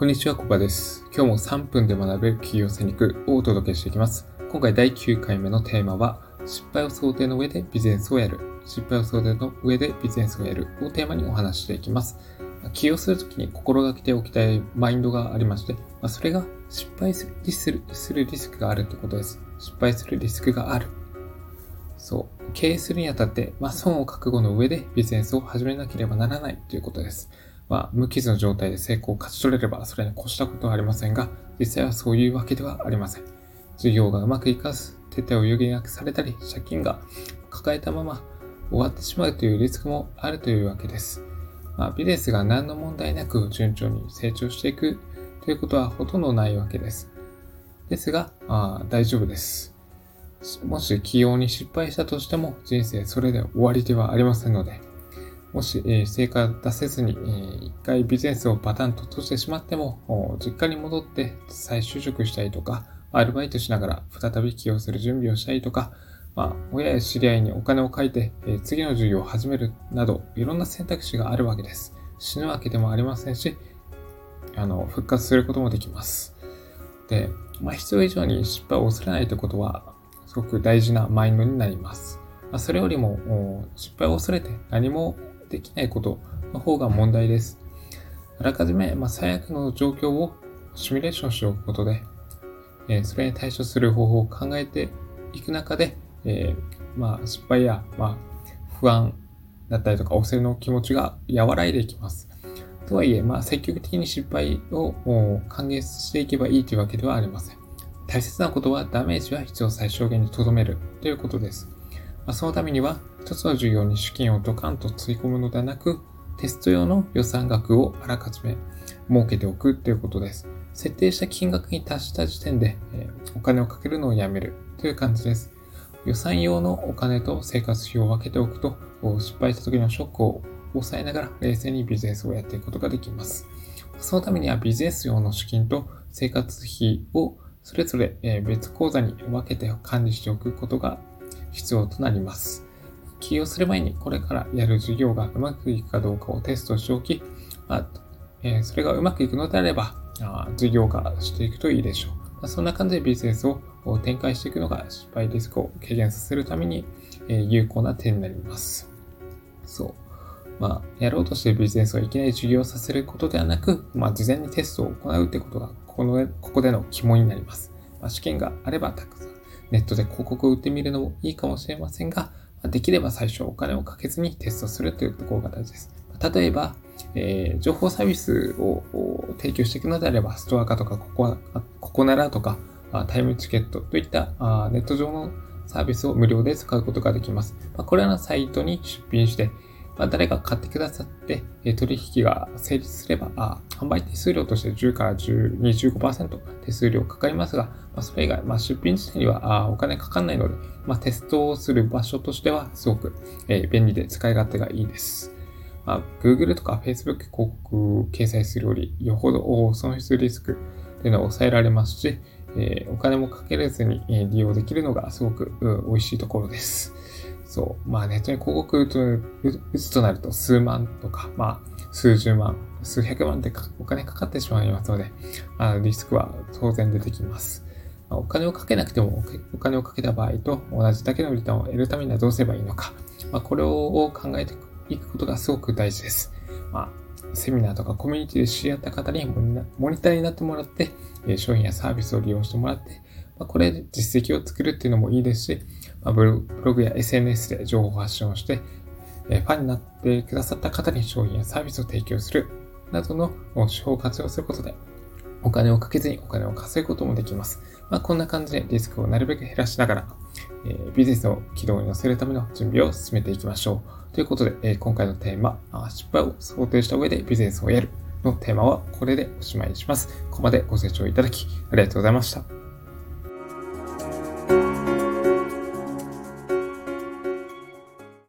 こんにちは、コバです。今日も3分で学べる企業戦略をお届けしていきます。今回第9回目のテーマは、失敗を想定の上でビジネスをやる。失敗を想定の上でビジネスをやるをテーマにお話していきます。起業するときに心がけておきたいマインドがありまして、それが失敗するリスクがあるということです。失敗するリスクがある。そう。経営するにあたって、まあ、損を覚悟の上でビジネスを始めなければならないということです。ま、無傷の状態で成功を勝ち取れれば、それに越したことはありませんが、実際はそういうわけではありません。事業がうまくいかず、手手を余儀なくされたり、借金が抱えたまま終わってしまうというリスクもあるというわけです。まあ、ビジネスが何の問題なく順調に成長していくということはほとんどないわけです。ですが、あ大丈夫です。もし起用に失敗したとしても人生それで終わりではありませんので、もし、え、成果出せずに、え、一回ビジネスをパタンと閉じてしまっても、実家に戻って再就職したりとか、アルバイトしながら再び起用する準備をしたりとか、まあ、親や知り合いにお金を書いて、え、次の授業を始めるなど、いろんな選択肢があるわけです。死ぬわけでもありませんし、あの、復活することもできます。で、まあ、必要以上に失敗を恐れないということは、すごく大事なマインドになります。それよりも、失敗を恐れて何もできないことの方が問題です。あらかじめ、まあ、最悪の状況をシミュレーションしておくことで、えー、それに対処する方法を考えていく中で、えー、まあ、失敗や、まあ、不安だったりとか、恐れの気持ちが和らいでいきます。とはいえ、まあ、積極的に失敗を歓迎していけばいいというわけではありません。大切なことはダメージは必要最小限に留めるということです。ま、そのためには、一つの授業に資金をドカンとつぎ込むのではなく、テスト用の予算額をあらかじめ設けておくということです。設定した金額に達した時点で、え、お金をかけるのをやめるという感じです。予算用のお金と生活費を分けておくと、失敗した時のショックを抑えながら冷静にビジネスをやっていくことができます。そのためにはビジネス用の資金と生活費をそれぞれ別口座に分けて管理しておくことが必要となります。起業する前にこれからやる事業がうまくいくかどうかをテストしておき、あえそれがうまくいくのであれば、事業化していくといいでしょう。まそんな感じでビジネスを展開していくのが失敗リスクを軽減させるためにえ有効な点になります。そう。まあ、やろうとしてるビジネスをいきなり授業させることではなく、まあ、事前にテストを行うってことが、この、ここでの肝になります。まあ、試験があればたくさんネットで広告を売ってみるのもいいかもしれませんが、できれば最初お金をかけずにテストするというところが大事です。例えば、えー、情報サービスを提供していくのであれば、ストア化とかココココナラとかタイムチケットといったネット上のサービスを無料で使うことができます。これらのサイトに出品して、まあ、誰が買ってくださって、え取引が成立すれば、あ販売手数料として10から10 25%手数料かかりますが、まあ、それ以外、まあ、出品自体にはあお金かかんないので、まあ、テストをする場所としてはすごく、え、便利で使い勝手がいいです。まあ、Google とか Facebook 広告掲載するより、よほど損失リスクというのは抑えられますし、え、お金もかけれずに利用できるのがすごく美味しいところです。そう。まあネットに広告打つとなると数万とか、まあ数十万、数百万ってお金かかってしまいますので、まあ、リスクは当然出てきます。まあ、お金をかけなくてもお金をかけた場合と同じだけのリターンを得るためにはどうすればいいのか。まあ、これを考えていくことがすごく大事です。まあ、セミナーとかコミュニティで知り合った方にモニターになってもらって、商品やサービスを利用してもらって、まあ、これで実績を作るっていうのもいいですし、まあ、ブログや SNS で情報発信をして、えファンになってくださった方に商品やサービスを提供するなどの手法を活用することで、お金をかけずにお金を稼ぐこともできます。まあ、こんな感じでリスクをなるべく減らしながら、えー、ビジネスを軌道に乗せるための準備を進めていきましょう。ということで、えー、今回のテーマ、失敗を想定した上でビジネスをやるのテーマはこれでおしまいにします。ここまでご清聴いただきありがとうございました。